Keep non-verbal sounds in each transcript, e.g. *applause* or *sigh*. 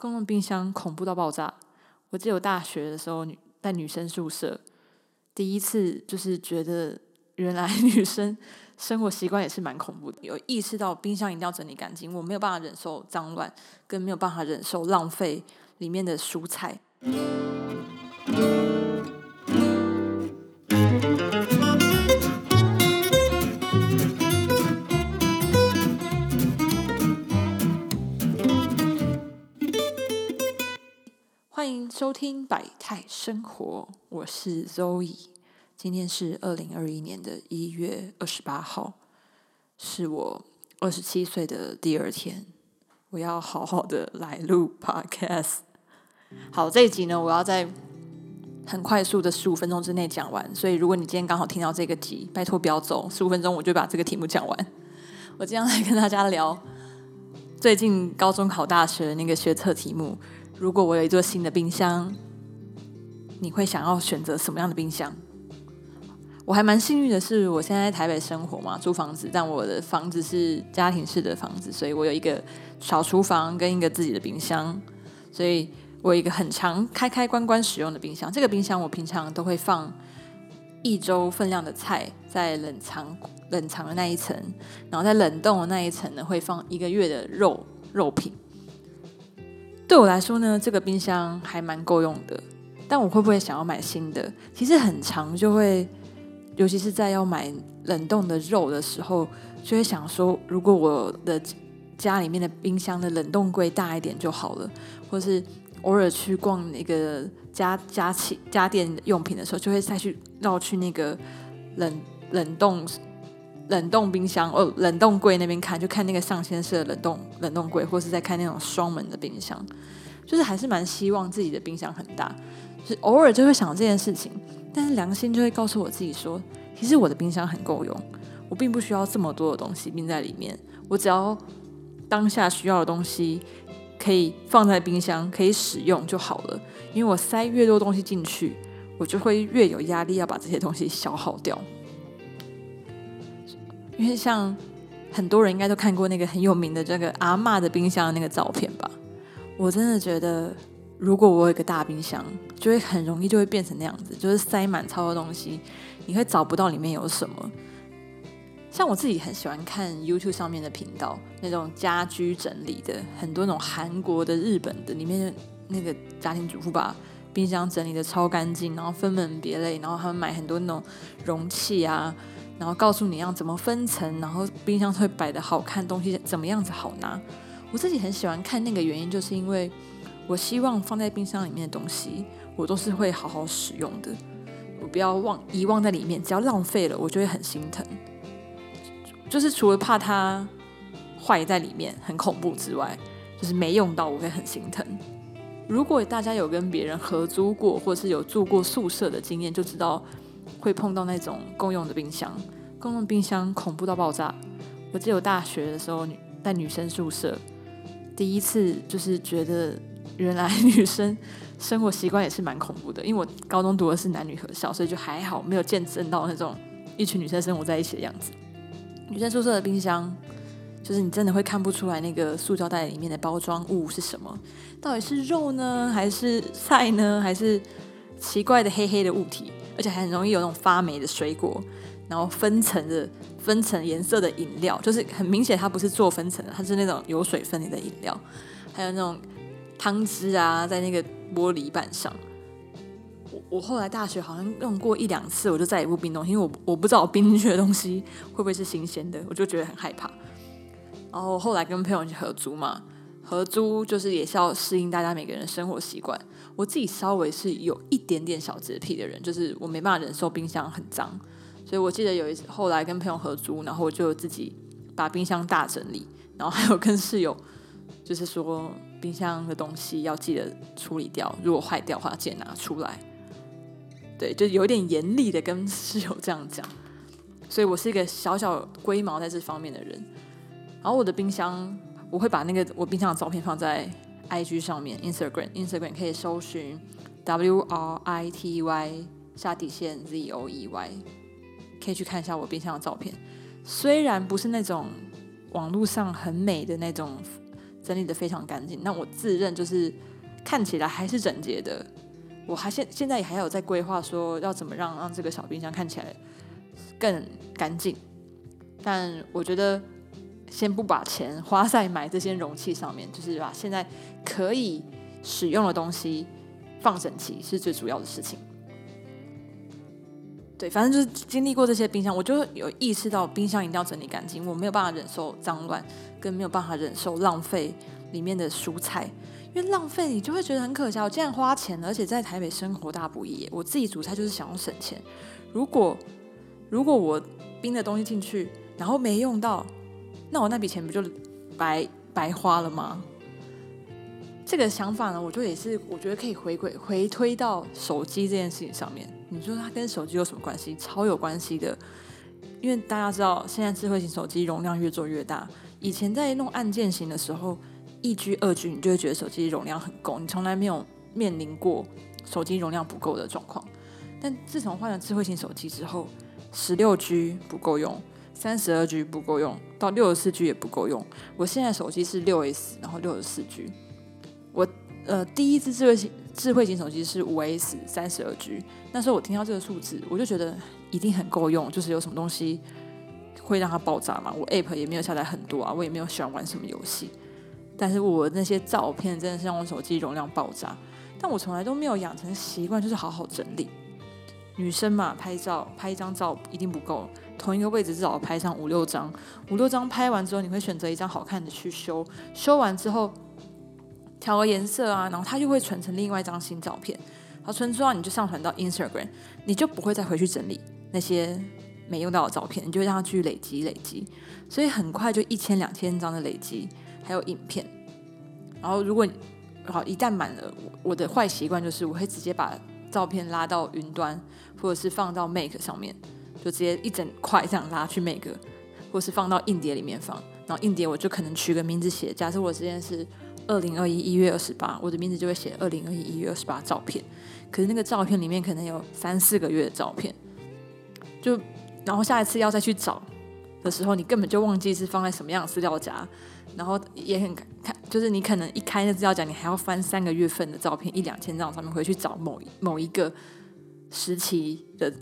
公共冰箱恐怖到爆炸。我记得我大学的时候在女生宿舍，第一次就是觉得原来 *laughs* 女生生活习惯也是蛮恐怖的。有意识到冰箱一定要整理干净，我没有办法忍受脏乱，更没有办法忍受浪费里面的蔬菜。收听百态生活，我是 Zoe。今天是二零二一年的一月二十八号，是我二十七岁的第二天。我要好好的来录 Podcast。好，这一集呢，我要在很快速的十五分钟之内讲完。所以，如果你今天刚好听到这个集，拜托不要走，十五分钟我就把这个题目讲完。我今天来跟大家聊最近高中考大学那个学测题目。如果我有一座新的冰箱，你会想要选择什么样的冰箱？我还蛮幸运的是，我现在在台北生活嘛，租房子，但我的房子是家庭式的房子，所以我有一个小厨房跟一个自己的冰箱，所以我有一个很长开开关关使用的冰箱。这个冰箱我平常都会放一周分量的菜在冷藏冷藏的那一层，然后在冷冻的那一层呢会放一个月的肉肉品。对我来说呢，这个冰箱还蛮够用的。但我会不会想要买新的？其实很长就会，尤其是在要买冷冻的肉的时候，就会想说，如果我的家里面的冰箱的冷冻柜大一点就好了，或是偶尔去逛那个家家器家电用品的时候，就会再去绕去那个冷冷冻冷冻冰箱哦冷冻柜那边看，就看那个上千式的冷冻冷冻柜，或是在看那种双门的冰箱。就是还是蛮希望自己的冰箱很大，是偶尔就会想这件事情，但是良心就会告诉我自己说，其实我的冰箱很够用，我并不需要这么多的东西冰在里面，我只要当下需要的东西可以放在冰箱可以使用就好了。因为我塞越多东西进去，我就会越有压力要把这些东西消耗掉。因为像很多人应该都看过那个很有名的这个阿嬷的冰箱的那个照片吧。我真的觉得，如果我有一个大冰箱，就会很容易就会变成那样子，就是塞满超多东西，你会找不到里面有什么。像我自己很喜欢看 YouTube 上面的频道，那种家居整理的，很多那种韩国的、日本的，里面那个家庭主妇把冰箱整理的超干净，然后分门别类，然后他们买很多那种容器啊，然后告诉你要怎么分层，然后冰箱会摆的好看，东西怎么样子好拿。我自己很喜欢看那个原因，就是因为我希望放在冰箱里面的东西，我都是会好好使用的。我不要忘遗忘在里面，只要浪费了，我就会很心疼。就是除了怕它坏在里面很恐怖之外，就是没用到我会很心疼。如果大家有跟别人合租过，或是有住过宿舍的经验，就知道会碰到那种共用的冰箱。共用冰箱恐怖到爆炸。我记得我大学的时候在女生宿舍。第一次就是觉得，原来女生生活习惯也是蛮恐怖的。因为我高中读的是男女合校，所以就还好，没有见证到那种一群女生生活在一起的样子。女生宿舍的冰箱，就是你真的会看不出来那个塑胶袋里面的包装物是什么，到底是肉呢，还是菜呢，还是奇怪的黑黑的物体，而且还很容易有那种发霉的水果。然后分层的分层颜色的饮料，就是很明显它不是做分层的，它是那种有水分的饮料。还有那种汤汁啊，在那个玻璃板上。我我后来大学好像用过一两次，我就再也不冰东西，因为我我不知道我冰进去的东西会不会是新鲜的，我就觉得很害怕。然后后来跟朋友去合租嘛，合租就是也是要适应大家每个人生活习惯。我自己稍微是有一点点小洁癖的人，就是我没办法忍受冰箱很脏。所以我记得有一次，后来跟朋友合租，然后我就自己把冰箱大整理，然后还有跟室友，就是说冰箱的东西要记得处理掉，如果坏掉的话记得拿出来。对，就有点严厉的跟室友这样讲。所以我是一个小小龟毛在这方面的人。然后我的冰箱，我会把那个我冰箱的照片放在 IG 上面，Instagram，Instagram 可以搜寻 W R I T Y 下底线 Z O E Y。可以去看一下我冰箱的照片，虽然不是那种网络上很美的那种整理的非常干净。那我自认就是看起来还是整洁的。我还现现在也还有在规划说要怎么让让这个小冰箱看起来更干净。但我觉得先不把钱花在买这些容器上面，就是把现在可以使用的东西放整齐是最主要的事情。对，反正就是经历过这些冰箱，我就有意识到冰箱一定要整理干净。我没有办法忍受脏乱，跟没有办法忍受浪费里面的蔬菜，因为浪费你就会觉得很可笑。我既然花钱，而且在台北生活大不易，我自己煮菜就是想要省钱。如果如果我冰的东西进去，然后没用到，那我那笔钱不就白白花了吗？这个想法呢，我就也是我觉得可以回归回推到手机这件事情上面。你说它跟手机有什么关系？超有关系的，因为大家知道现在智慧型手机容量越做越大。以前在弄按键型的时候，一 G、二 G，你就会觉得手机容量很够，你从来没有面临过手机容量不够的状况。但自从换了智慧型手机之后，十六 G 不够用，三十二 G 不够用，到六十四 G 也不够用。我现在手机是六 S，然后六十四 G。我呃第一支智慧型智慧型手机是五 S 三十二 G，那时候我听到这个数字，我就觉得一定很够用，就是有什么东西会让它爆炸嘛。我 App 也没有下载很多啊，我也没有喜欢玩什么游戏，但是我那些照片真的是让我手机容量爆炸。但我从来都没有养成习惯，就是好好整理。女生嘛，拍照拍一张照一定不够，同一个位置至少拍上五六张，五六张拍完之后，你会选择一张好看的去修，修完之后。调个颜色啊，然后它就会存成另外一张新照片。好，存之后你就上传到 Instagram，你就不会再回去整理那些没用到的照片，你就会让它去累积累积，所以很快就一千两千张的累积，还有影片。然后如果好一旦满了，我的坏习惯就是我会直接把照片拉到云端，或者是放到 Make 上面，就直接一整块这样拉去每个或是放到硬碟里面放。然后硬碟我就可能取个名字写，假设我之前是。二零二一一月二十八，我的名字就会写二零二一一月二十八照片。可是那个照片里面可能有三四个月的照片，就然后下一次要再去找的时候，你根本就忘记是放在什么样的资料夹，然后也很看，就是你可能一开那资料夹，你还要翻三个月份的照片，一两千张上面回去找某某一个时期的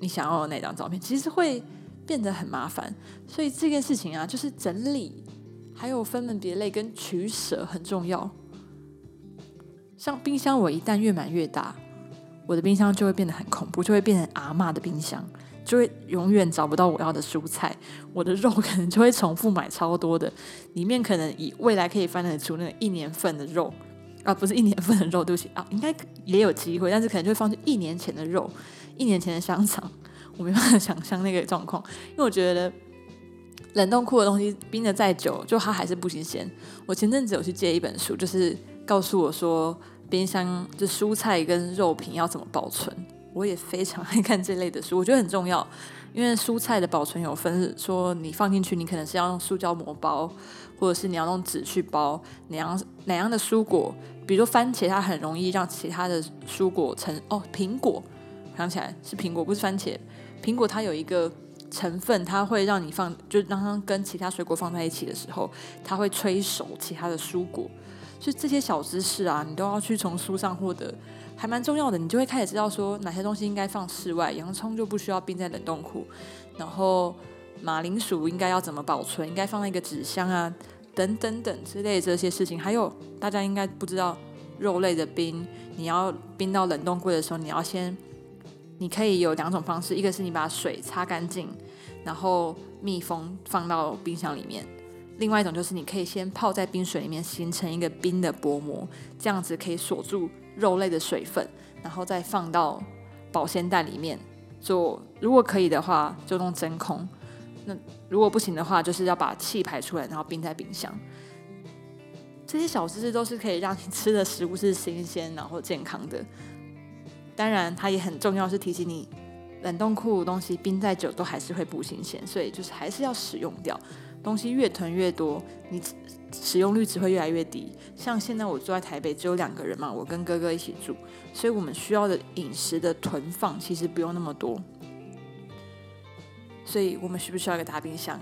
你想要的那张照片，其实会变得很麻烦。所以这件事情啊，就是整理。还有分门别类跟取舍很重要。像冰箱，我一旦越买越大，我的冰箱就会变得很恐怖，就会变成阿妈的冰箱，就会永远找不到我要的蔬菜。我的肉可能就会重复买超多的，里面可能以未来可以翻得出那个一年份的肉啊，不是一年份的肉，对不起啊，应该也有机会，但是可能就会放进一年前的肉，一年前的香肠，我没办法想象那个状况，因为我觉得。冷冻库的东西冰的再久，就它还是不新鲜。我前阵子有去借一本书，就是告诉我说冰箱就蔬菜跟肉品要怎么保存。我也非常爱看这类的书，我觉得很重要。因为蔬菜的保存有分，说你放进去，你可能是要用塑胶膜包，或者是你要用纸去包。哪样哪样的蔬果，比如说番茄，它很容易让其他的蔬果成哦，苹果想起来是苹果，不是番茄。苹果它有一个。成分它会让你放，就让它跟其他水果放在一起的时候，它会催熟其他的蔬果。所以这些小知识啊，你都要去从书上获得，还蛮重要的。你就会开始知道说哪些东西应该放室外，洋葱就不需要冰在冷冻库，然后马铃薯应该要怎么保存，应该放在一个纸箱啊，等等等之类这些事情。还有大家应该不知道，肉类的冰，你要冰到冷冻柜的时候，你要先。你可以有两种方式，一个是你把水擦干净，然后密封放到冰箱里面；另外一种就是你可以先泡在冰水里面，形成一个冰的薄膜，这样子可以锁住肉类的水分，然后再放到保鲜袋里面做。如果可以的话，就用真空；那如果不行的话，就是要把气排出来，然后冰在冰箱。这些小知识都是可以让你吃的食物是新鲜然后健康的。当然，它也很重要，是提醒你，冷冻库东西冰再久都还是会不新鲜，所以就是还是要使用掉。东西越囤越多，你使用率只会越来越低。像现在我住在台北，只有两个人嘛，我跟哥哥一起住，所以我们需要的饮食的囤放其实不用那么多。所以我们需不需要一个大冰箱？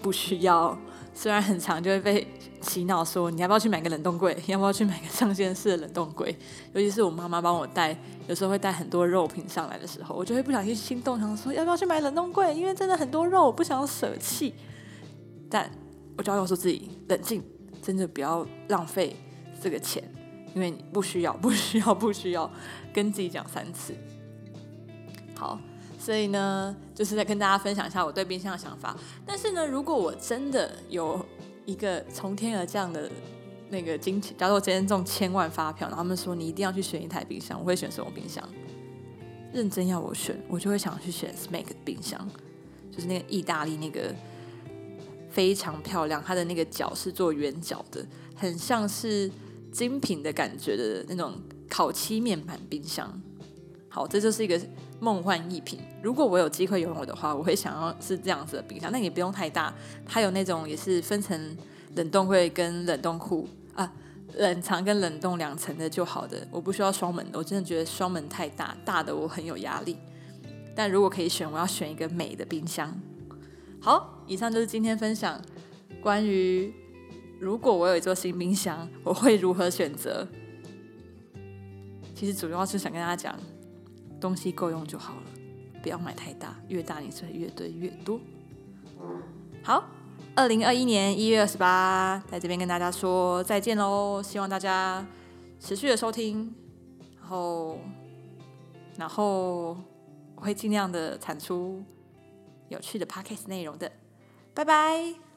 不需要。虽然很长，就会被洗脑说你要不要去买个冷冻柜，*laughs* 要不要去买个上线式的冷冻柜。尤其是我妈妈帮我带，有时候会带很多肉品上来的时候，我就会不小心心动，想说要不要去买冷冻柜，因为真的很多肉，我不想舍弃。但我就要告诉自己冷静，真的不要浪费这个钱，因为你不需要，*laughs* 不需要，不需要，跟自己讲三次。好。所以呢，就是在跟大家分享一下我对冰箱的想法。但是呢，如果我真的有一个从天而降的那个金钱，假如我今天中千万发票，然后他们说你一定要去选一台冰箱，我会选什么冰箱？认真要我选，我就会想去选 Smeg 冰箱，就是那个意大利那个非常漂亮，它的那个角是做圆角的，很像是精品的感觉的那种烤漆面板冰箱。好，这就是一个梦幻一品。如果我有机会拥有的话，我会想要是这样子的冰箱。那也不用太大，它有那种也是分成冷冻柜跟冷冻库啊，冷藏跟冷冻两层的就好的。我不需要双门的，我真的觉得双门太大，大的我很有压力。但如果可以选，我要选一个美的冰箱。好，以上就是今天分享关于如果我有一座新冰箱，我会如何选择。其实主要是想跟大家讲。东西够用就好了，不要买太大，越大你是越堆越多。好，二零二一年一月二十八，在这边跟大家说再见喽！希望大家持续的收听，然后，然后我会尽量的产出有趣的 podcast 内容的。拜拜。